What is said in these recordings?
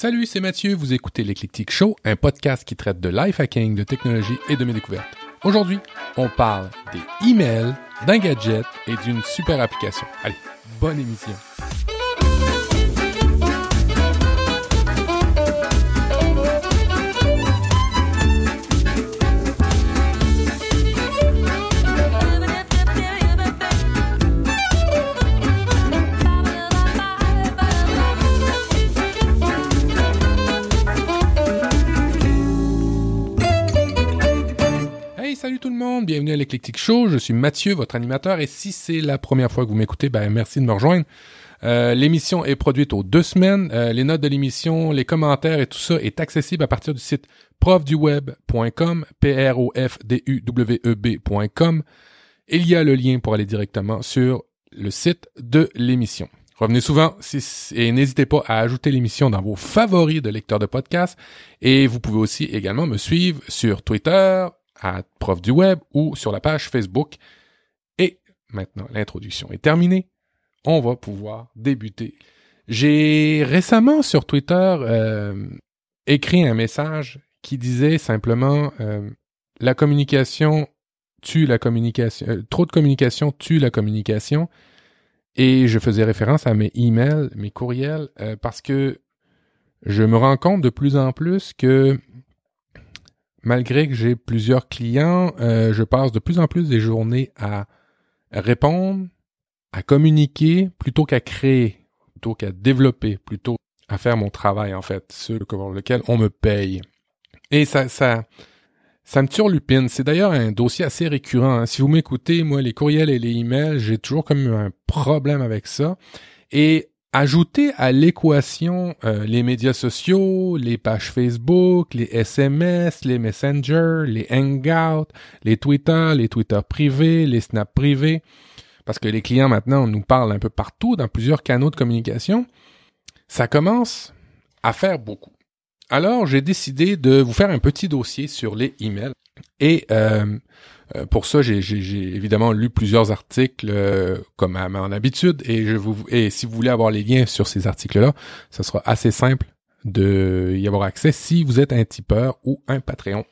Salut, c'est Mathieu, vous écoutez l'Eclectic Show, un podcast qui traite de life hacking, de technologie et de mes découvertes. Aujourd'hui, on parle des emails, d'un gadget et d'une super application. Allez, bonne émission. Bienvenue à l'Eclectic Show. Je suis Mathieu, votre animateur, et si c'est la première fois que vous m'écoutez, ben merci de me rejoindre. Euh, l'émission est produite aux deux semaines. Euh, les notes de l'émission, les commentaires et tout ça est accessible à partir du site profduweb.com, p r o f d u w e b.com. Il y a le lien pour aller directement sur le site de l'émission. Revenez souvent et n'hésitez pas à ajouter l'émission dans vos favoris de lecteurs de podcasts. Et vous pouvez aussi également me suivre sur Twitter, à Prof du Web ou sur la page Facebook. Et maintenant, l'introduction est terminée. On va pouvoir débuter. J'ai récemment sur Twitter euh, écrit un message qui disait simplement euh, la communication tue la communication, euh, trop de communication tue la communication. Et je faisais référence à mes emails, mes courriels, parce que je me rends compte de plus en plus que malgré que j'ai plusieurs clients, euh, je passe de plus en plus des journées à répondre, à communiquer, plutôt qu'à créer, plutôt qu'à développer, plutôt à faire mon travail, en fait, pour lequel on me paye. Et ça, ça, ça me turlupine. C'est d'ailleurs un dossier assez récurrent. hein. Si vous m'écoutez, moi, les courriels et les emails, j'ai toujours comme un problème avec ça. Et ajouter à l'équation euh, les médias sociaux, les pages Facebook, les SMS, les Messenger, les Hangouts, les Twitter, les Twitter privés, les Snap privés, parce que les clients maintenant nous parlent un peu partout dans plusieurs canaux de communication, ça commence à faire beaucoup. Alors j'ai décidé de vous faire un petit dossier sur les emails et euh, euh, pour ça, j'ai évidemment lu plusieurs articles euh, comme à mon habitude et je vous et si vous voulez avoir les liens sur ces articles-là, ça sera assez simple de y avoir accès si vous êtes un tipeur ou un Patreon.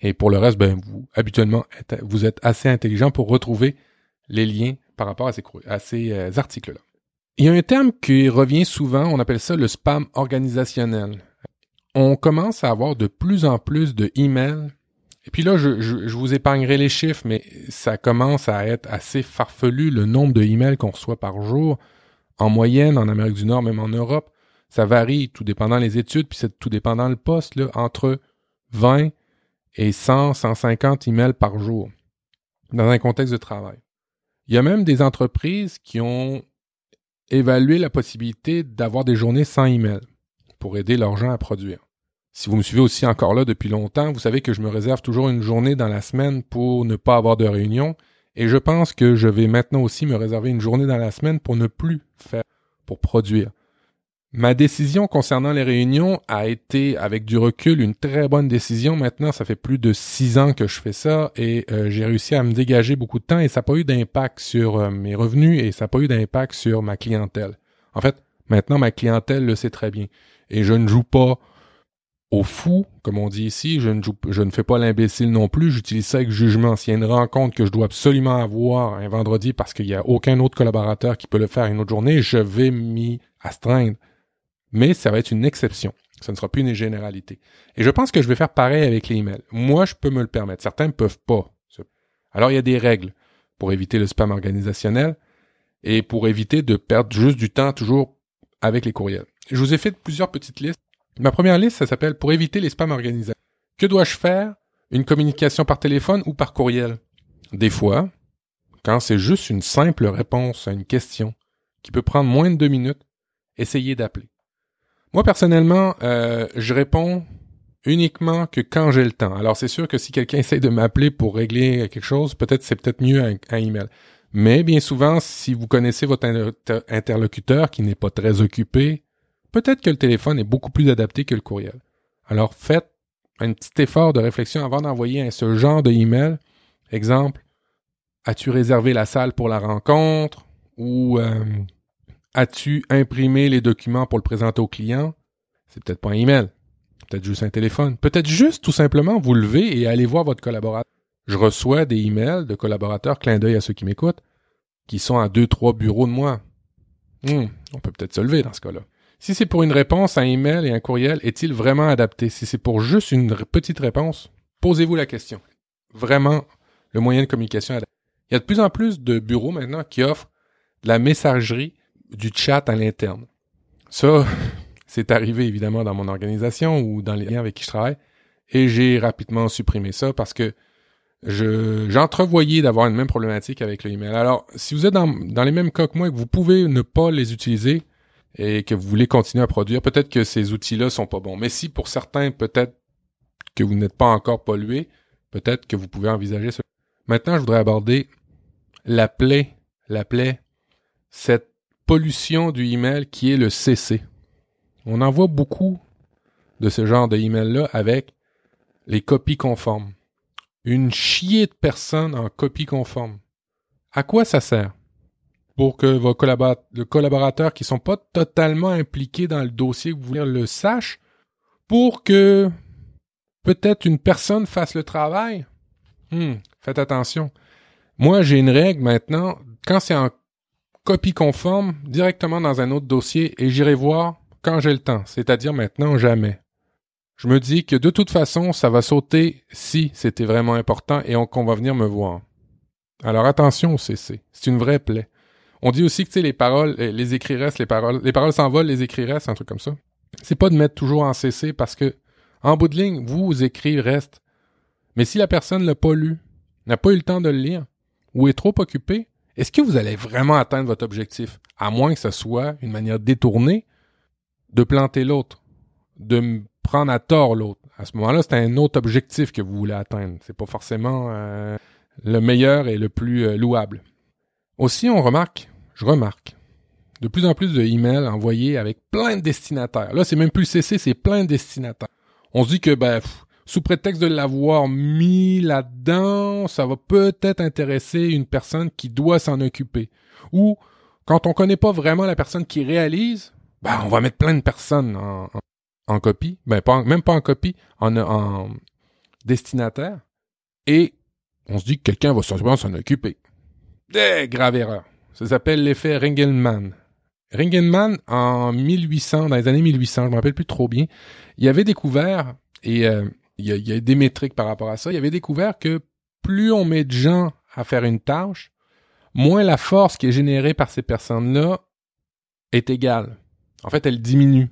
Et pour le reste, ben vous habituellement vous êtes assez intelligent pour retrouver les liens par rapport à ces, à ces euh, articles-là. Il y a un terme qui revient souvent, on appelle ça le spam organisationnel. On commence à avoir de plus en plus de emails et puis là, je, vous épargnerai les chiffres, mais ça commence à être assez farfelu le nombre de emails qu'on reçoit par jour. En moyenne, en Amérique du Nord, même en Europe, ça varie, tout dépendant les études, puis c'est tout dépendant le poste, là, entre 20 et 100, 150 emails par jour, dans un contexte de travail. Il y a même des entreprises qui ont évalué la possibilité d'avoir des journées sans email pour aider leurs gens à produire. Si vous me suivez aussi encore là depuis longtemps, vous savez que je me réserve toujours une journée dans la semaine pour ne pas avoir de réunion. Et je pense que je vais maintenant aussi me réserver une journée dans la semaine pour ne plus faire, pour produire. Ma décision concernant les réunions a été, avec du recul, une très bonne décision. Maintenant, ça fait plus de six ans que je fais ça et euh, j'ai réussi à me dégager beaucoup de temps et ça n'a pas eu d'impact sur euh, mes revenus et ça n'a pas eu d'impact sur ma clientèle. En fait, maintenant, ma clientèle le sait très bien. Et je ne joue pas au fou, comme on dit ici. Je ne, je ne fais pas l'imbécile non plus. J'utilise ça avec jugement. S'il y a une rencontre que je dois absolument avoir un vendredi parce qu'il n'y a aucun autre collaborateur qui peut le faire une autre journée, je vais m'y astreindre. Mais ça va être une exception. Ça ne sera plus une généralité. Et je pense que je vais faire pareil avec les emails. Moi, je peux me le permettre. Certains ne peuvent pas. Alors, il y a des règles pour éviter le spam organisationnel et pour éviter de perdre juste du temps toujours avec les courriels. Je vous ai fait plusieurs petites listes. Ma première liste, ça s'appelle Pour éviter les spams organisés. Que dois-je faire? Une communication par téléphone ou par courriel? Des fois, quand c'est juste une simple réponse à une question qui peut prendre moins de deux minutes, essayez d'appeler. Moi, personnellement, euh, je réponds uniquement que quand j'ai le temps. Alors, c'est sûr que si quelqu'un essaie de m'appeler pour régler quelque chose, peut-être c'est peut-être mieux un, un email. Mais bien souvent, si vous connaissez votre inter- interlocuteur qui n'est pas très occupé, peut-être que le téléphone est beaucoup plus adapté que le courriel. Alors faites un petit effort de réflexion avant d'envoyer ce genre de email. Exemple, as-tu réservé la salle pour la rencontre? Ou euh, as-tu imprimé les documents pour le présenter au client? C'est peut-être pas un email, peut-être juste un téléphone, peut-être juste tout simplement vous lever et aller voir votre collaborateur. Je reçois des emails de collaborateurs, clin d'œil à ceux qui m'écoutent, qui sont à deux, trois bureaux de moi. Hmm, on peut peut-être se lever dans ce cas-là. Si c'est pour une réponse, un email et un courriel, est-il vraiment adapté? Si c'est pour juste une petite réponse, posez-vous la question. Vraiment, le moyen de communication adapté. Il y a de plus en plus de bureaux maintenant qui offrent de la messagerie, du chat à l'interne. Ça, c'est arrivé évidemment dans mon organisation ou dans les liens avec qui je travaille, et j'ai rapidement supprimé ça parce que je j'entrevoyais d'avoir une même problématique avec le email. Alors, si vous êtes dans, dans les mêmes cas que moi et que vous pouvez ne pas les utiliser et que vous voulez continuer à produire, peut-être que ces outils-là sont pas bons. Mais si pour certains, peut-être que vous n'êtes pas encore pollué, peut-être que vous pouvez envisager ça. Maintenant, je voudrais aborder la plaie, la plaie, cette pollution du email qui est le CC. On en voit beaucoup de ce genre de email-là avec les copies conformes une chier de personnes en copie conforme. À quoi ça sert? Pour que vos collaborateurs qui sont pas totalement impliqués dans le dossier que vous voulez le sachent? Pour que peut-être une personne fasse le travail? Hmm, faites attention. Moi, j'ai une règle maintenant. Quand c'est en copie conforme, directement dans un autre dossier et j'irai voir quand j'ai le temps, c'est-à-dire maintenant jamais. Je me dis que de toute façon, ça va sauter si c'était vraiment important et qu'on va venir me voir. Alors attention au CC, c'est une vraie plaie. On dit aussi que tu les paroles, les écrits restent, les paroles, les paroles s'envolent, les écrits restent, un truc comme ça. C'est pas de mettre toujours en CC parce que en bout de ligne, vous, vos écrits restent. Mais si la personne l'a pas lu, n'a pas eu le temps de le lire, ou est trop occupée, est-ce que vous allez vraiment atteindre votre objectif? À moins que ce soit une manière détournée de planter l'autre, de prendre à tort l'autre. À ce moment-là, c'est un autre objectif que vous voulez atteindre. C'est pas forcément euh, le meilleur et le plus euh, louable. Aussi, on remarque, je remarque, de plus en plus de emails envoyés avec plein de destinataires. Là, c'est même plus CC, c'est plein de destinataires. On se dit que, ben, sous prétexte de l'avoir mis là-dedans, ça va peut-être intéresser une personne qui doit s'en occuper. Ou, quand on connaît pas vraiment la personne qui réalise, ben, on va mettre plein de personnes en, copie, ben même pas en copie, en, en destinataire, et on se dit que quelqu'un va sûrement s'en occuper. Eh, grave erreur. Ça s'appelle l'effet Ringelmann. Ringelmann, en 1800, dans les années 1800, je me rappelle plus trop bien, il avait découvert, et euh, il, y a, il y a des métriques par rapport à ça, il avait découvert que plus on met de gens à faire une tâche, moins la force qui est générée par ces personnes-là est égale. En fait, elle diminue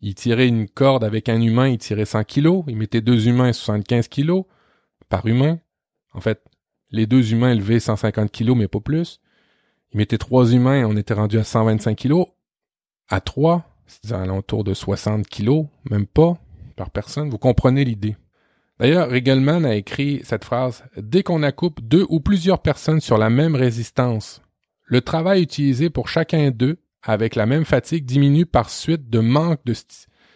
il tirait une corde avec un humain, il tirait 100 kilos, il mettait deux humains 75 kilos par humain. En fait, les deux humains élevaient 150 kilos, mais pas plus. Il mettait trois humains, on était rendu à 125 kilos. À trois, c'est à l'entour de 60 kilos, même pas, par personne. Vous comprenez l'idée. D'ailleurs, Regelman a écrit cette phrase Dès qu'on accoupe deux ou plusieurs personnes sur la même résistance, le travail utilisé pour chacun d'eux avec la même fatigue diminue par suite de manque de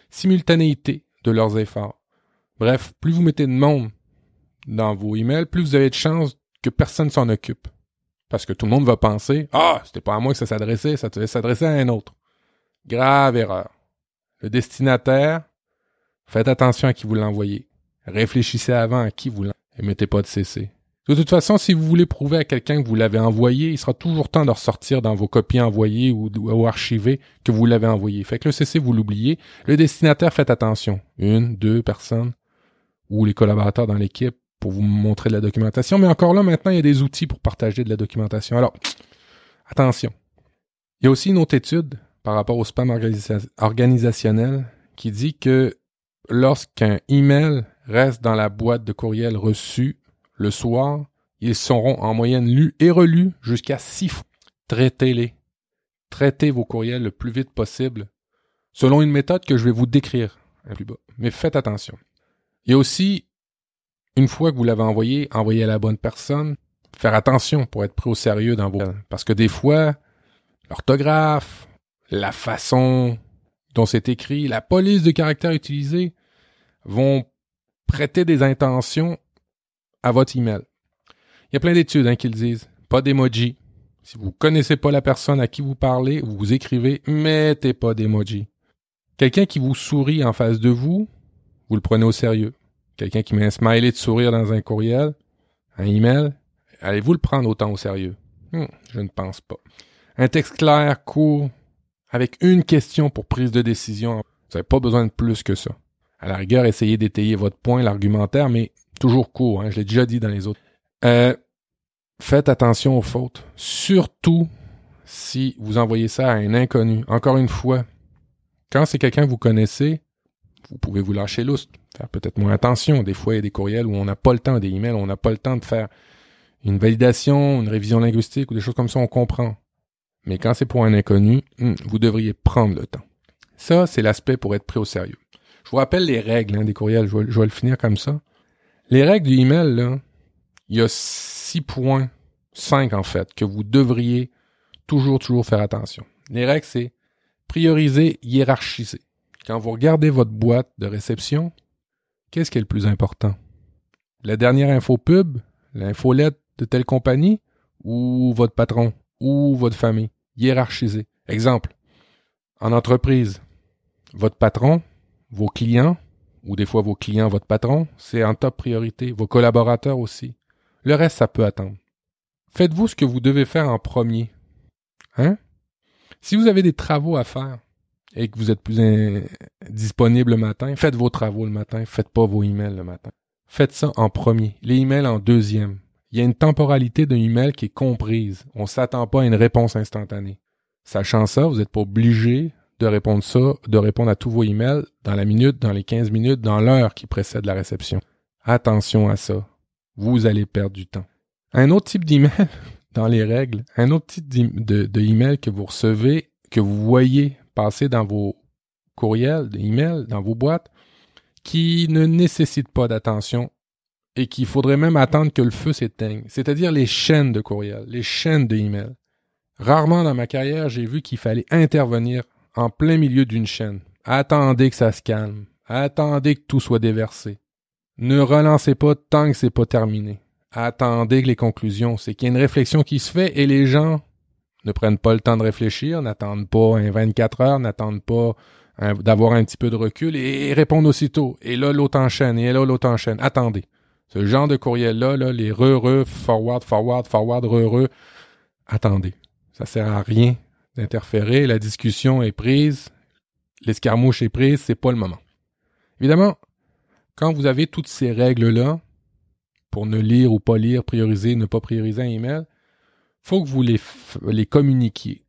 simultanéité de leurs efforts. Bref, plus vous mettez de monde dans vos emails, plus vous avez de chances que personne s'en occupe. Parce que tout le monde va penser Ah, c'était pas à moi que ça s'adressait, ça devait s'adresser à un autre. Grave erreur. Le destinataire, faites attention à qui vous l'envoyez. Réfléchissez avant à qui vous l'envoyez et mettez pas de CC. De toute façon, si vous voulez prouver à quelqu'un que vous l'avez envoyé, il sera toujours temps de ressortir dans vos copies envoyées ou, archivées que vous l'avez envoyé. Fait que le CC, vous l'oubliez. Le destinataire, faites attention. Une, deux personnes ou les collaborateurs dans l'équipe pour vous montrer de la documentation. Mais encore là, maintenant, il y a des outils pour partager de la documentation. Alors, attention. Il y a aussi une autre étude par rapport au spam organisationnel qui dit que lorsqu'un email reste dans la boîte de courriel reçu le soir, ils seront en moyenne lus et relus jusqu'à six fois. Traitez-les. Traitez vos courriels le plus vite possible, selon une méthode que je vais vous décrire. Mais faites attention. Il y a aussi, une fois que vous l'avez envoyé, envoyez à la bonne personne. Faire attention pour être pris au sérieux dans vos... Parce que des fois, l'orthographe, la façon dont c'est écrit, la police de caractère utilisée vont prêter des intentions à votre email. Il y a plein d'études hein, qui le disent. Pas d'emoji. Si vous connaissez pas la personne à qui vous parlez, vous écrivez, mettez pas d'emoji. Quelqu'un qui vous sourit en face de vous, vous le prenez au sérieux. Quelqu'un qui met un smiley de sourire dans un courriel, un email, allez-vous le prendre autant au sérieux? Hmm, je ne pense pas. Un texte clair, court, avec une question pour prise de décision. Vous n'avez pas besoin de plus que ça. À la rigueur, essayez d'étayer votre point, l'argumentaire, mais toujours court. Hein, je l'ai déjà dit dans les autres. Euh, faites attention aux fautes. Surtout si vous envoyez ça à un inconnu. Encore une fois, quand c'est quelqu'un que vous connaissez, vous pouvez vous lâcher lousse, faire peut-être moins attention. Des fois, il y a des courriels où on n'a pas le temps, des emails où on n'a pas le temps de faire une validation, une révision linguistique ou des choses comme ça, on comprend. Mais quand c'est pour un inconnu, hmm, vous devriez prendre le temps. Ça, c'est l'aspect pour être pris au sérieux. Je vous rappelle les règles hein, des courriels, je vais, le finir comme ça. Les règles du email, là, il y a six points, cinq en fait, que vous devriez toujours, toujours faire attention. Les règles, c'est prioriser, hiérarchiser. Quand vous regardez votre boîte de réception, qu'est-ce qui est le plus important? La dernière info pub, l'infolette de telle compagnie, ou votre patron, ou votre famille? Hiérarchiser. Exemple. En entreprise, votre patron, vos clients, ou des fois vos clients, votre patron, c'est en top priorité. Vos collaborateurs aussi. Le reste, ça peut attendre. Faites-vous ce que vous devez faire en premier. Hein? Si vous avez des travaux à faire et que vous êtes plus disponible le matin, faites vos travaux le matin, faites pas vos emails le matin. Faites ça en premier, les emails en deuxième. Il y a une temporalité d'un email qui est comprise. On s'attend pas à une réponse instantanée. Sachant ça, vous n'êtes pas obligé de répondre ça, de répondre à tous vos emails dans la minute, dans les 15 minutes, dans l'heure qui précède la réception. Attention à ça. Vous allez perdre du temps. Un autre type d'email, dans les règles, un autre type de, que vous recevez, que vous voyez passer dans vos courriels, emails, dans vos boîtes, qui ne nécessite pas d'attention et qu'il faudrait même attendre que le feu s'éteigne, c'est-à-dire les chaînes de courriels, les chaînes de emails. Rarement dans ma carrière, j'ai vu qu'il fallait intervenir en plein milieu d'une chaîne. Attendez que ça se calme. Attendez que tout soit déversé. Ne relancez pas tant que c'est pas terminé. Attendez que les conclusions, c'est qu'il y a une réflexion qui se fait et les gens ne prennent pas le temps de réfléchir, n'attendent pas un 24 heures, n'attendent pas d'avoir un petit peu de recul et, répondent aussitôt. Et là, l'autre enchaîne, et là, l'autre enchaîne. Attendez. Ce genre de courriel-là, là, les re-re, forward, forward, forward, re-re, attendez. Ça sert à rien d'interférer. La discussion est prise. L'escarmouche est prise. C'est pas le moment. Évidemment, quand vous avez toutes ces règles-là, pour ne lire ou pas lire, prioriser, ne pas prioriser un email, faut que vous les, les communiquiez.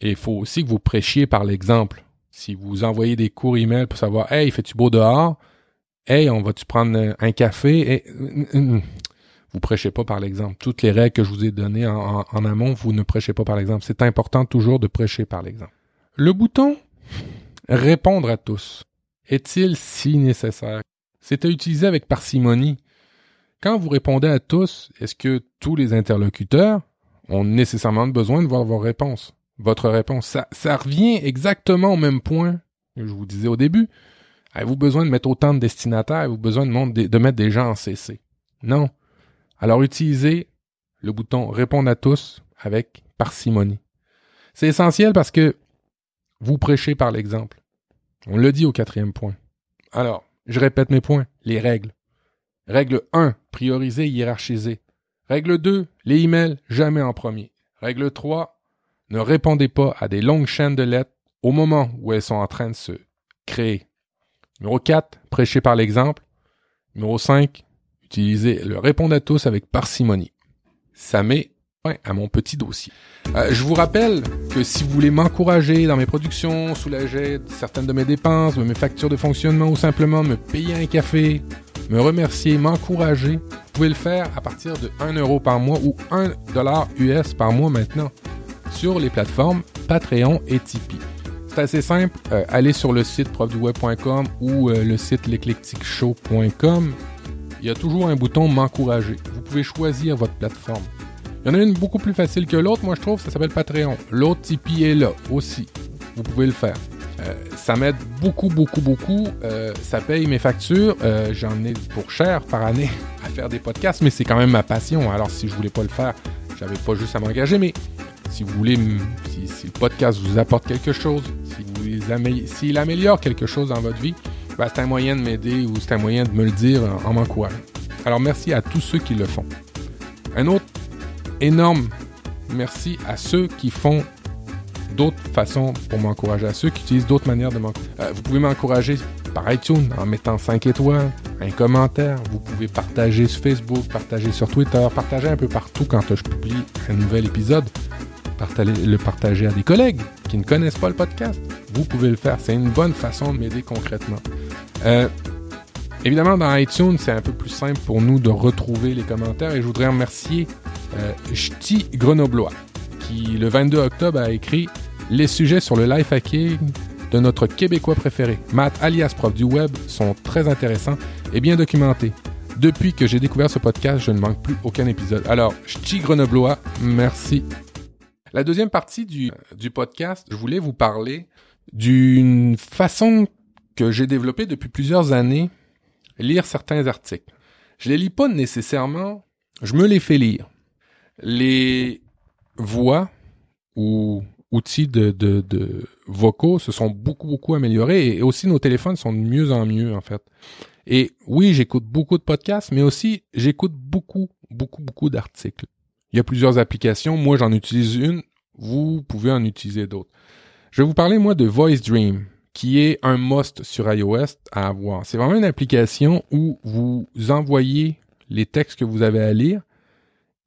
Et il faut aussi que vous prêchiez par l'exemple. Si vous envoyez des courts emails pour savoir, hey, fais-tu beau dehors? Hey, on va-tu prendre un café? Et, vous prêchez pas par l'exemple. Toutes les règles que je vous ai données en, en amont, vous ne prêchez pas par l'exemple. C'est important toujours de prêcher par l'exemple. Le bouton répondre à tous est-il si nécessaire? C'est à utiliser avec parcimonie. Quand vous répondez à tous, est-ce que tous les interlocuteurs ont nécessairement besoin de voir vos réponses? Votre réponse. Ça, ça revient exactement au même point que je vous disais au début. Avez-vous besoin de mettre autant de destinataires? Avez-vous besoin de, mettre des gens en CC? Non. Alors utilisez le bouton répondre à tous avec parcimonie. C'est essentiel parce que vous prêchez par l'exemple. On le dit au quatrième point. Alors, je répète mes points. Les règles. Règle 1, prioriser, hiérarchiser. Règle 2, les emails, jamais en premier. Règle 3, ne répondez pas à des longues chaînes de lettres au moment où elles sont en train de se créer. Numéro 4, prêchez par l'exemple. Numéro 5, utilisez le répondre à tous avec parcimonie. Ça met à mon petit dossier. Euh, je vous rappelle que si vous voulez m'encourager dans mes productions, soulager certaines de mes dépenses, mes factures de fonctionnement ou simplement me payer un café, me remercier, m'encourager, vous pouvez le faire à partir de 1 euro par mois ou 1 dollar US par mois maintenant sur les plateformes Patreon et Tipeee. C'est assez simple, euh, allez sur le site profduweb.com ou euh, le site l'éclecticshow.com. Il y a toujours un bouton m'encourager. Vous pouvez choisir votre plateforme. Il y en a une beaucoup plus facile que l'autre, moi je trouve, ça s'appelle Patreon. L'autre Tipeee est là aussi. Vous pouvez le faire. Euh, ça m'aide beaucoup, beaucoup, beaucoup. Euh, ça paye mes factures. Euh, j'en ai pour cher par année à faire des podcasts, mais c'est quand même ma passion. Alors si je voulais pas le faire, j'avais pas juste à m'engager. Mais si vous voulez, si, le podcast vous apporte quelque chose, si s'il améliore quelque chose dans votre vie, ben, c'est un moyen de m'aider ou c'est un moyen de me le dire en m'encourageant. Alors merci à tous ceux qui le font. Un autre énorme merci à ceux qui font d'autres façons pour m'encourager, à ceux qui utilisent d'autres manières de m'encourager. Euh, vous pouvez m'encourager par iTunes en mettant 5 étoiles, un commentaire. Vous pouvez partager sur Facebook, partager sur Twitter, partager un peu partout quand je publie un nouvel épisode. le partager à des collègues qui ne connaissent pas le podcast. Vous pouvez le faire. C'est une bonne façon de m'aider concrètement. Euh, évidemment, dans iTunes, c'est un peu plus simple pour nous de retrouver les commentaires et je voudrais remercier euh, Ch'ti Grenoblois qui, le 22 octobre, a écrit Les sujets sur le life hacking de notre Québécois préféré, Matt alias prof du web, sont très intéressants et bien documentés. Depuis que j'ai découvert ce podcast, je ne manque plus aucun épisode. Alors, Ch'ti Grenoblois, merci. La deuxième partie du, du podcast, je voulais vous parler d'une façon que j'ai développée depuis plusieurs années, lire certains articles. Je les lis pas nécessairement, je me les fais lire. Les voix ou outils de, de, de, vocaux se sont beaucoup, beaucoup améliorés et aussi nos téléphones sont de mieux en mieux, en fait. Et oui, j'écoute beaucoup de podcasts, mais aussi j'écoute beaucoup, beaucoup, beaucoup d'articles. Il y a plusieurs applications. Moi, j'en utilise une. Vous pouvez en utiliser d'autres. Je vais vous parler, moi, de Voice Dream, qui est un must sur iOS à avoir. C'est vraiment une application où vous envoyez les textes que vous avez à lire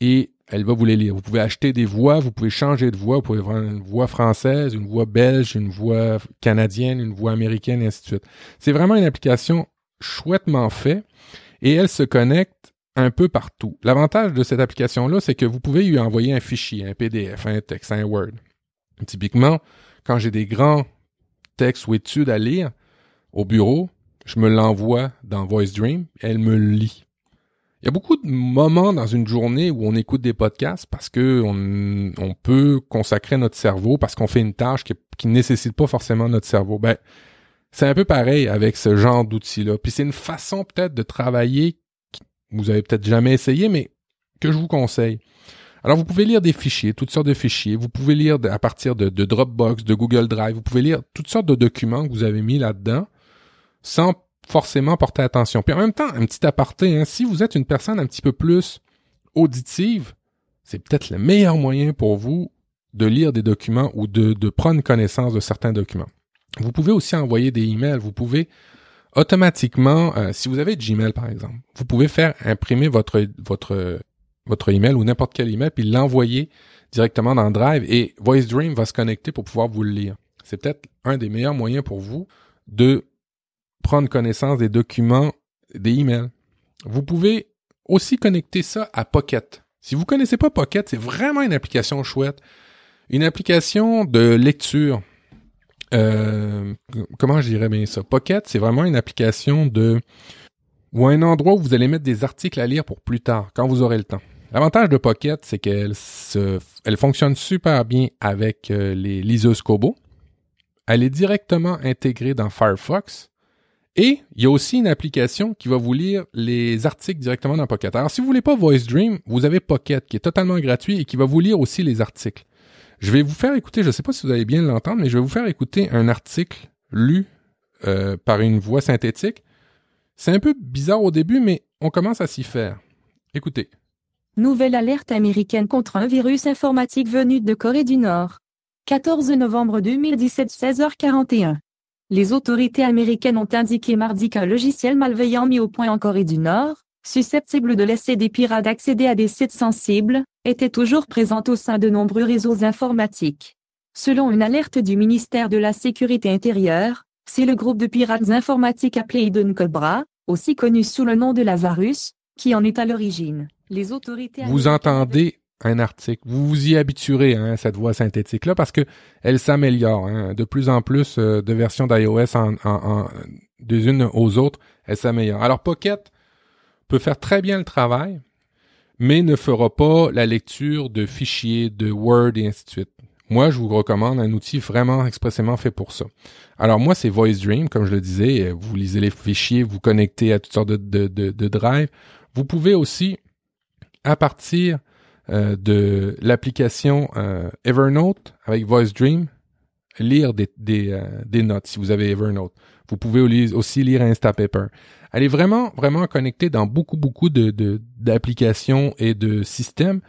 et elle va vous les lire. Vous pouvez acheter des voix, vous pouvez changer de voix, vous pouvez avoir une voix française, une voix belge, une voix canadienne, une voix américaine, et ainsi de suite. C'est vraiment une application chouettement faite et elle se connecte un peu partout. L'avantage de cette application-là, c'est que vous pouvez lui envoyer un fichier, un PDF, un texte, un Word. Typiquement, quand j'ai des grands textes ou études à lire au bureau, je me l'envoie dans Voice Dream, elle me lit. Il y a beaucoup de moments dans une journée où on écoute des podcasts parce que on, peut consacrer notre cerveau parce qu'on fait une tâche qui, qui nécessite pas forcément notre cerveau. Ben, c'est un peu pareil avec ce genre d'outils-là. Puis c'est une façon peut-être de travailler que vous avez peut-être jamais essayé, mais que je vous conseille. Alors vous pouvez lire des fichiers, toutes sortes de fichiers. Vous pouvez lire à partir de, de Dropbox, de Google Drive. Vous pouvez lire toutes sortes de documents que vous avez mis là-dedans sans forcément porter attention. Puis en même temps, un petit aparté, hein, si vous êtes une personne un petit peu plus auditive, c'est peut-être le meilleur moyen pour vous de lire des documents ou de, de prendre connaissance de certains documents. Vous pouvez aussi envoyer des emails. Vous pouvez automatiquement, euh, si vous avez Gmail par exemple, vous pouvez faire imprimer votre votre votre email ou n'importe quel email puis l'envoyer directement dans Drive et VoiceDream va se connecter pour pouvoir vous le lire. C'est peut-être un des meilleurs moyens pour vous de prendre connaissance des documents, des emails. Vous pouvez aussi connecter ça à Pocket. Si vous connaissez pas Pocket, c'est vraiment une application chouette. Une application de lecture. Euh, comment je dirais bien ça? Pocket, c'est vraiment une application de ou un endroit où vous allez mettre des articles à lire pour plus tard, quand vous aurez le temps. L'avantage de Pocket, c'est qu'elle elle fonctionne super bien avec euh, les liseuses Kobo. Elle est directement intégrée dans Firefox et il y a aussi une application qui va vous lire les articles directement dans Pocket. Alors, si vous voulez pas Voice Dream, vous avez Pocket qui est totalement gratuit et qui va vous lire aussi les articles. Je vais vous faire écouter, je ne sais pas si vous allez bien l'entendre, mais je vais vous faire écouter un article lu euh, par une voix synthétique. C'est un peu bizarre au début, mais on commence à s'y faire. Écoutez. Nouvelle alerte américaine contre un virus informatique venu de Corée du Nord. 14 novembre 2017, 16h41. Les autorités américaines ont indiqué mardi qu'un logiciel malveillant mis au point en Corée du Nord, susceptible de laisser des pirates accéder à des sites sensibles, était toujours présent au sein de nombreux réseaux informatiques. Selon une alerte du ministère de la Sécurité intérieure, c'est le groupe de pirates informatiques appelé Hidden Cobra, aussi connu sous le nom de Lazarus, qui en est à l'origine. Les autorités Vous entendez un article. Vous vous y habituerez hein, cette voix synthétique-là parce que elle s'améliore. Hein. De plus en plus euh, de versions d'iOS des unes aux autres, elle s'améliore. Alors Pocket peut faire très bien le travail, mais ne fera pas la lecture de fichiers, de Word et ainsi de suite. Moi, je vous recommande un outil vraiment expressément fait pour ça. Alors moi, c'est Voice Dream, comme je le disais. Vous lisez les fichiers, vous connectez à toutes sortes de drives. Vous pouvez aussi, à partir euh, de l'application euh, Evernote avec Voice Dream, lire des, des, euh, des notes si vous avez Evernote. Vous pouvez aussi lire Instapaper. Elle est vraiment, vraiment connectée dans beaucoup, beaucoup de, d'applications et de systèmes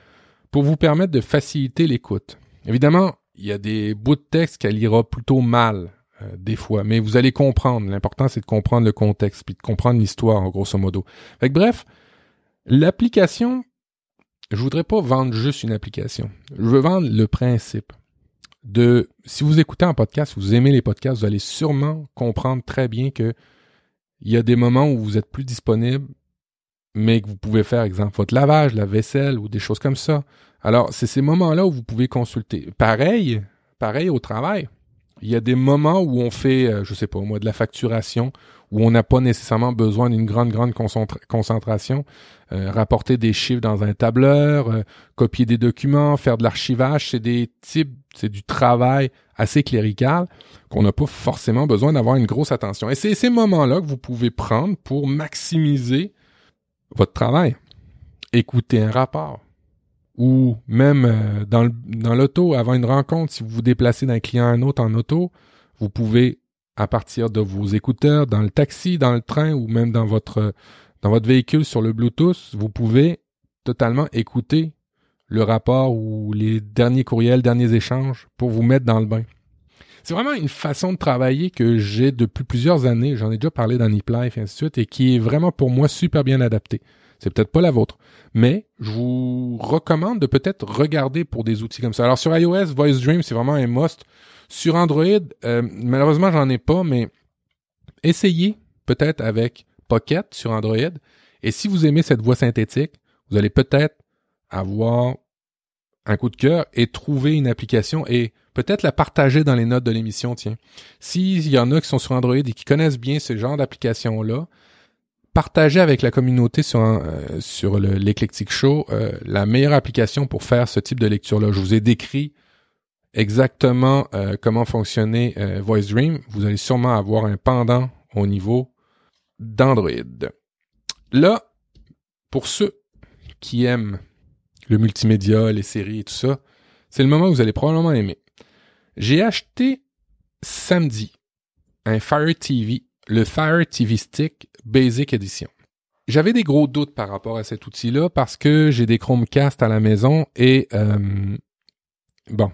pour vous permettre de faciliter l'écoute. Évidemment, il y a des bouts de texte qu'elle lira plutôt mal euh, des fois, mais vous allez comprendre. L'important, c'est de comprendre le contexte puis de comprendre l'histoire, grosso modo. Fait bref, l'application, je voudrais pas vendre juste une application. Je veux vendre le principe de, si vous écoutez un podcast, vous aimez les podcasts, vous allez sûrement comprendre très bien que il y a des moments où vous êtes plus disponible, mais que vous pouvez faire, exemple, votre lavage, la vaisselle ou des choses comme ça. Alors, c'est ces moments-là où vous pouvez consulter. Pareil, pareil au travail. Il y a des moments où on fait, euh, je sais pas, moi, de la facturation, où on n'a pas nécessairement besoin d'une grande, grande concentration. Euh, rapporter des chiffres dans un tableur, euh, copier des documents, faire de l'archivage, c'est des types, c'est du travail assez clérical qu'on n'a pas forcément besoin d'avoir une grosse attention. Et c'est ces moments-là que vous pouvez prendre pour maximiser votre travail. Écouter un rapport. Ou même euh, dans, dans l'auto, avant une rencontre, si vous vous déplacez d'un client à un autre en auto, vous pouvez, à partir de vos écouteurs, dans le taxi, dans le train ou même dans votre dans votre véhicule sur le Bluetooth, vous pouvez totalement écouter le rapport ou les derniers courriels, derniers échanges pour vous mettre dans le bain. C'est vraiment une façon de travailler que j'ai depuis plusieurs années. J'en ai déjà parlé dans Nip Life et ainsi de suite et qui est vraiment pour moi super bien adaptée. C'est peut-être pas la vôtre, mais je vous recommande de peut-être regarder pour des outils comme ça. Alors sur iOS, Voice Dream, c'est vraiment un must. Sur Android, euh, malheureusement, j'en ai pas, mais essayez peut-être avec Pocket sur Android. Et si vous aimez cette voix synthétique, vous allez peut-être avoir un coup de cœur et trouver une application et peut-être la partager dans les notes de l'émission, tiens. S'il y en a qui sont sur Android et qui connaissent bien ce genre d'application-là, partagez avec la communauté sur, euh, sur l'Eclectic Show euh, la meilleure application pour faire ce type de lecture-là. Je vous ai décrit exactement euh, comment fonctionnait Voice Dream. Vous allez sûrement avoir un pendant au niveau d'Android. Là, pour ceux qui aiment le multimédia, les séries et tout ça, c'est le moment où vous allez probablement aimer. J'ai acheté samedi un Fire TV, le Fire TV Stick Basic Edition. J'avais des gros doutes par rapport à cet outil-là parce que j'ai des Chromecast à la maison et euh, bon,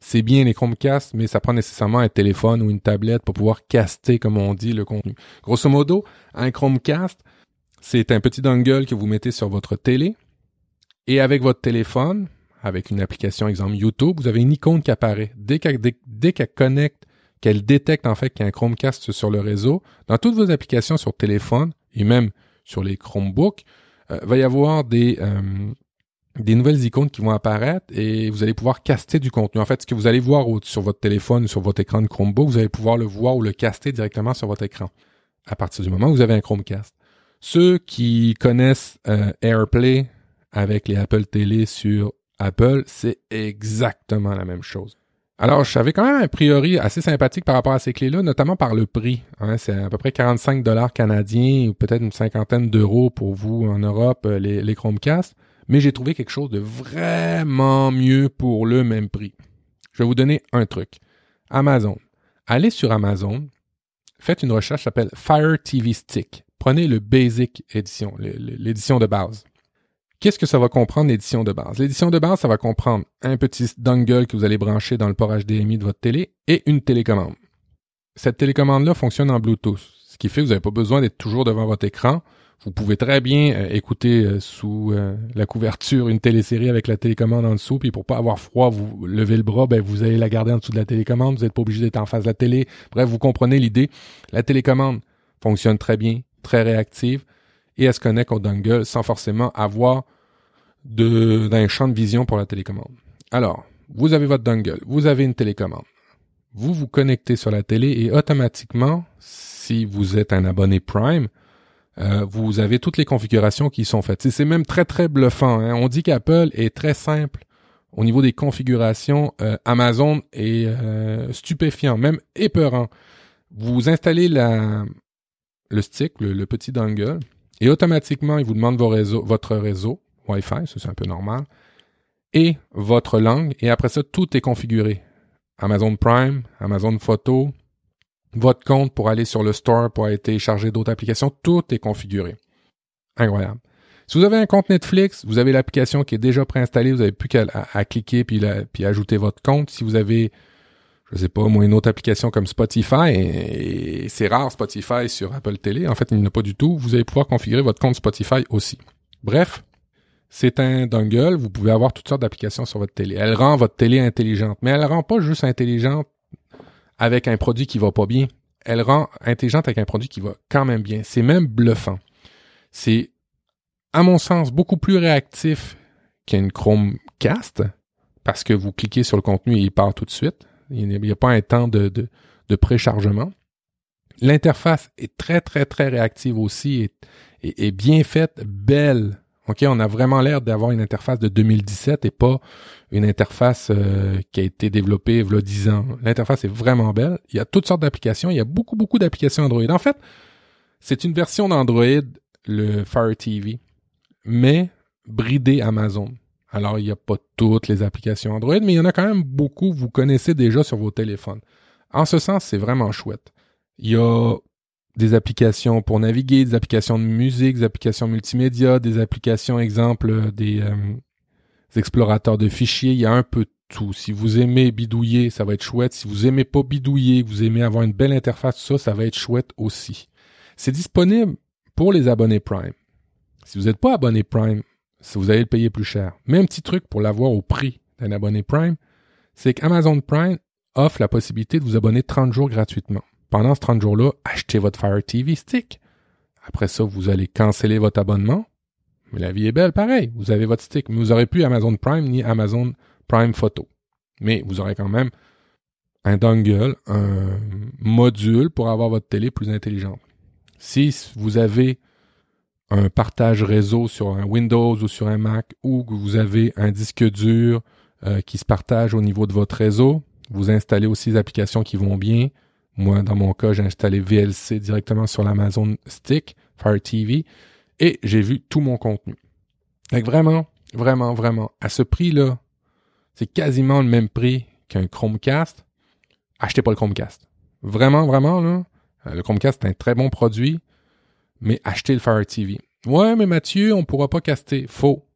c'est bien les Chromecast, mais ça prend nécessairement un téléphone ou une tablette pour pouvoir caster, comme on dit, le contenu. Grosso modo, un Chromecast, c'est un petit dongle que vous mettez sur votre télé et avec votre téléphone, avec une application, exemple YouTube, vous avez une icône qui apparaît. Dès qu'elle, connecte, qu'elle détecte en fait qu'il y a un Chromecast sur le réseau, dans toutes vos applications sur téléphone et même sur les Chromebooks, euh, va y avoir des, euh, nouvelles icônes qui vont apparaître et vous allez pouvoir caster du contenu. En fait, ce que vous allez voir sur votre téléphone ou sur votre écran de Chromebook, vous allez pouvoir le voir ou le caster directement sur votre écran à partir du moment où vous avez un Chromecast. Ceux qui connaissent euh, AirPlay avec les Apple Télé sur Apple, c'est exactement la même chose. Alors, j'avais quand même un priori assez sympathique par rapport à ces clés-là, notamment par le prix. Hein. c'est à peu près 45 dollars canadiens ou peut-être une cinquantaine d'euros pour vous en Europe, euh, les, les Chromecast mais j'ai trouvé quelque chose de vraiment mieux pour le même prix. Je vais vous donner un truc. Amazon. Allez sur Amazon, faites une recherche qui s'appelle Fire TV Stick. Prenez le Basic Edition, l'édition de base. Qu'est-ce que ça va comprendre l'édition de base? L'édition de base, ça va comprendre un petit dongle que vous allez brancher dans le port HDMI de votre télé et une télécommande. Cette télécommande-là fonctionne en Bluetooth, ce qui fait que vous n'avez pas besoin d'être toujours devant votre écran vous pouvez très bien euh, écouter euh, sous euh, la couverture une télésérie avec la télécommande en dessous, puis pour pas avoir froid, vous levez le bras, ben vous allez la garder en dessous de la télécommande, vous n'êtes pas obligé d'être en face de la télé. Bref, vous comprenez l'idée. La télécommande fonctionne très bien, très réactive, et elle se connecte au dongle sans forcément avoir d'un champ de vision pour la télécommande. Alors, vous avez votre dongle, vous avez une télécommande. Vous vous connectez sur la télé et automatiquement, si vous êtes un abonné Prime, euh, vous avez toutes les configurations qui sont faites. C'est même très très bluffant. Hein. On dit qu'Apple est très simple au niveau des configurations. Euh, Amazon est euh, stupéfiant, même épeurant. Vous installez la, le stick, le, petit dongle, et automatiquement il vous demande vos réseaux, votre réseau Wi-Fi, ça c'est un peu normal, et votre langue, et après ça tout est configuré. Amazon Prime, Amazon Photo, votre compte pour aller sur le store pour aller télécharger d'autres applications, tout est configuré. Incroyable. Si vous avez un compte Netflix, vous avez l'application qui est déjà préinstallée, vous n'avez plus qu'à cliquer puis, puis ajouter votre compte. Si vous avez, je sais pas, moi, une autre application comme Spotify, et, c'est rare Spotify sur Apple Télé, en fait, il n'y en a pas du tout, vous allez pouvoir configurer votre compte Spotify aussi. Bref, c'est un dongle, vous pouvez avoir toutes sortes d'applications sur votre télé. Elle rend votre télé intelligente, mais elle rend pas juste intelligente avec un produit qui va pas bien. Elle rend intelligente avec un produit qui va quand même bien. C'est même bluffant. C'est à mon sens, beaucoup plus réactif qu'une Chromecast, parce que vous cliquez sur le contenu et il part tout de suite. Il n'y a pas un temps de, de, préchargement. L'interface est très, très, très réactive aussi et, bien faite, belle. OK, on a vraiment l'air d'avoir une interface de 2017 et pas une interface euh, qui a été développée il y a 10 ans. L'interface est vraiment belle. Il y a toutes sortes d'applications. Il y a beaucoup, beaucoup d'applications Android. En fait, c'est une version d'Android, le Fire TV mais bridé Amazon. Alors, il n'y a pas toutes les applications Android, mais il y en a quand même beaucoup vous connaissez déjà sur vos téléphones. En ce sens, c'est vraiment chouette. Il y a des applications pour naviguer, des applications de musique, des applications multimédia, des applications, exemple, des, euh, explorateurs de fichiers. Il y a un peu tout. Si vous aimez bidouiller, ça va être chouette. Si vous aimez pas bidouiller, vous aimez avoir une belle interface, ça, ça va être chouette aussi. C'est disponible pour les abonnés Prime. Si vous n'êtes pas abonné Prime, vous allez le payer plus cher. Mais un petit truc pour l'avoir au prix d'un abonné Prime, c'est qu'Amazon Prime offre la possibilité de vous abonner 30 jours gratuitement. Pendant ce 30 jours-là, achetez votre Fire TV Stick. Après ça, vous allez canceller votre abonnement. Mais la vie est belle, pareil. Vous avez votre stick. Mais vous n'aurez plus Amazon Prime ni Amazon Prime Photo. Mais vous aurez quand même un dongle, un module pour avoir votre télé plus intelligente. Si vous avez un partage réseau sur un Windows ou sur un Mac ou que vous avez un disque dur euh, qui se partage au niveau de votre réseau. Vous installez aussi des applications qui vont bien. Moi, dans mon cas, j'ai installé VLC directement sur l'Amazon Stick, Fire TV, et j'ai vu tout mon contenu. Donc vraiment, vraiment, vraiment, à ce prix-là, c'est quasiment le même prix qu'un Chromecast. Achetez pas le Chromecast. Vraiment, vraiment, là, euh, le Chromecast est un très bon produit mais achetez le Fire TV. Ouais, mais Mathieu, on pourra pas caster. Faux.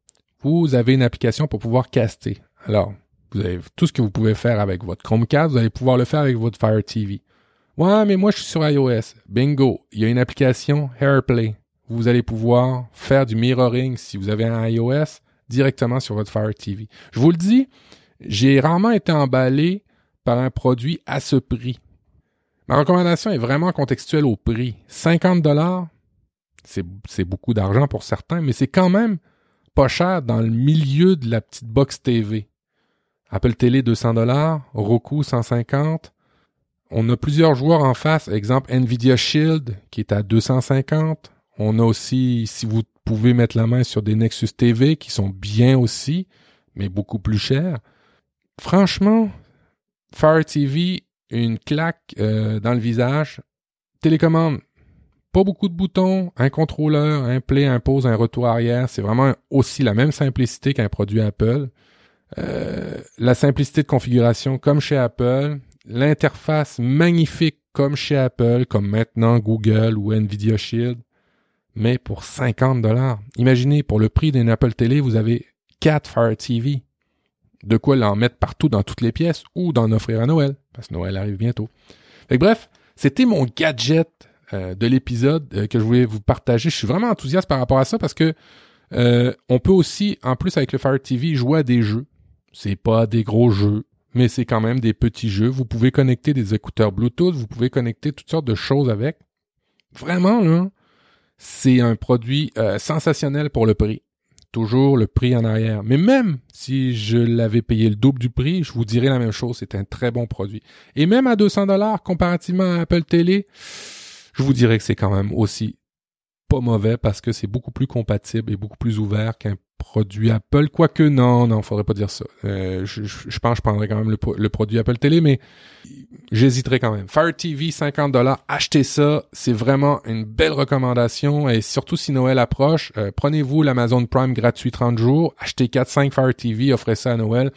Vous avez une application pour pouvoir caster. Alors, vous avez tout ce que vous pouvez faire avec votre Chromecast, vous allez pouvoir le faire avec votre Fire TV. Ouais, mais moi je suis sur iOS. Bingo, il y a une application AirPlay. Vous allez pouvoir faire du mirroring si vous avez un iOS directement sur votre Fire TV. Je vous le dis, j'ai rarement été emballé par un produit à ce prix. Ma recommandation est vraiment contextuelle au prix. 50 dollars, c'est beaucoup d'argent pour certains, mais c'est quand même pas cher dans le milieu de la petite box TV. Apple Télé 200 dollars, Roku 150. On a plusieurs joueurs en face, exemple Nvidia Shield qui est à 250. On a aussi, si vous pouvez mettre la main sur des Nexus TV qui sont bien aussi, mais beaucoup plus chers. Franchement, Fire TV, une claque euh, dans le visage. Télécommande, pas beaucoup de boutons, un contrôleur, un play, un pause, un retour arrière. C'est vraiment aussi la même simplicité qu'un produit Apple. Euh, la simplicité de configuration comme chez Apple, l'interface magnifique comme chez Apple, comme maintenant Google ou Nvidia Shield, mais pour 50 dollars. Imaginez, pour le prix d'une Apple Télé, vous avez 4 Fire TV. De quoi l'en mettre partout dans toutes les pièces ou d'en offrir à Noël, parce que Noël arrive bientôt. bref, c'était mon gadget euh, de l'épisode euh, que je voulais vous partager. Je suis vraiment enthousiaste par rapport à ça parce que euh, on peut aussi, en plus avec le Fire TV, jouer à des jeux. C'est pas des gros jeux, mais c'est quand même des petits jeux. Vous pouvez connecter des écouteurs Bluetooth, vous pouvez connecter toutes sortes de choses avec. Vraiment, là, c'est un produit sensationnel pour le prix toujours le prix en arrière. Mais même si je l'avais payé le double du prix, je vous dirais la même chose, c'est un très bon produit. Et même à 200 dollars comparativement à Apple Télé, je vous dirais que c'est quand même aussi pas mauvais parce que c'est beaucoup plus compatible et beaucoup plus ouvert qu'un produit Apple. Quoique non, non, faudrait pas dire ça. Euh, je, pense que je prendrais quand même le, produit Apple Télé, mais j'hésiterais quand même. Fire TV, 50 dollars, achetez ça. C'est vraiment une belle recommandation et surtout si Noël approche, euh, prenez-vous l'Amazon Prime gratuit 30 jours, achetez 4-5 Fire TV, offrez ça à Noël.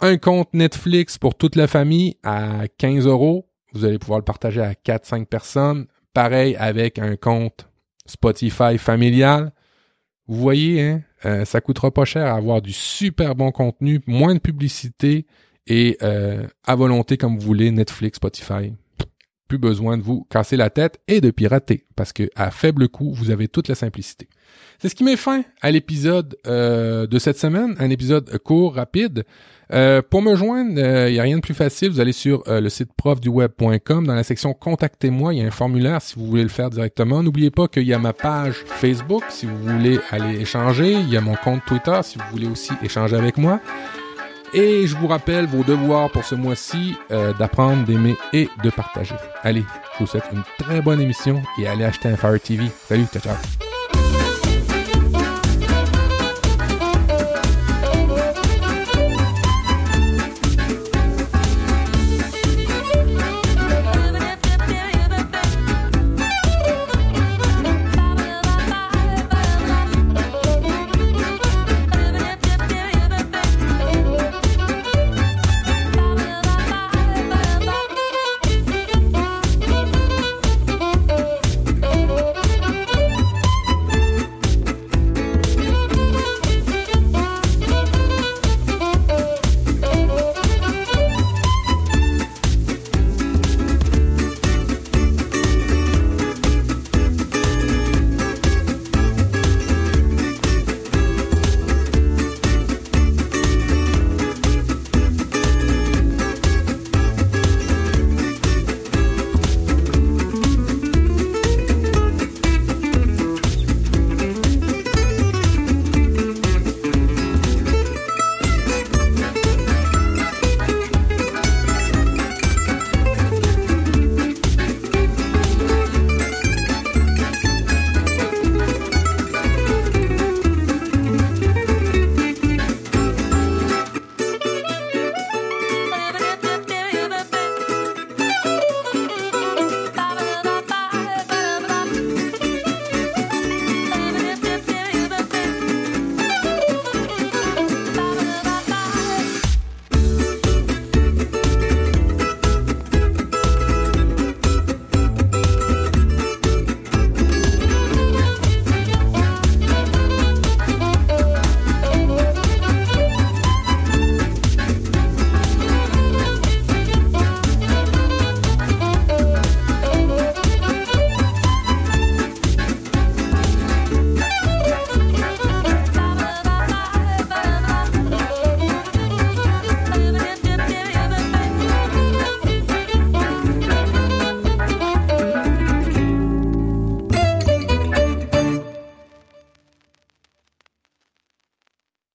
Un compte Netflix pour toute la famille à 15 euros. Vous allez pouvoir le partager à 4-5 personnes. Pareil avec un compte Spotify familial. Vous voyez, hein, euh, ça coûtera pas cher à avoir du super bon contenu, moins de publicité et euh, à volonté comme vous voulez, Netflix, Spotify. Plus besoin de vous casser la tête et de pirater parce que à faible coût, vous avez toute la simplicité. C'est ce qui met fin à l'épisode euh, de cette semaine, un épisode court, rapide. Euh, pour me joindre, il euh, n'y a rien de plus facile. Vous allez sur le site profduweb.com. Dans la section Contactez-moi, il y a un formulaire si vous voulez le faire directement. N'oubliez pas qu'il y a ma page Facebook si vous voulez aller échanger. Il y a mon compte Twitter si vous voulez aussi échanger avec moi. Et je vous rappelle vos devoirs pour ce mois-ci, d'apprendre, d'aimer et de partager. Allez, je vous souhaite une très bonne émission et allez acheter un Fire TV. Salut, ciao ciao.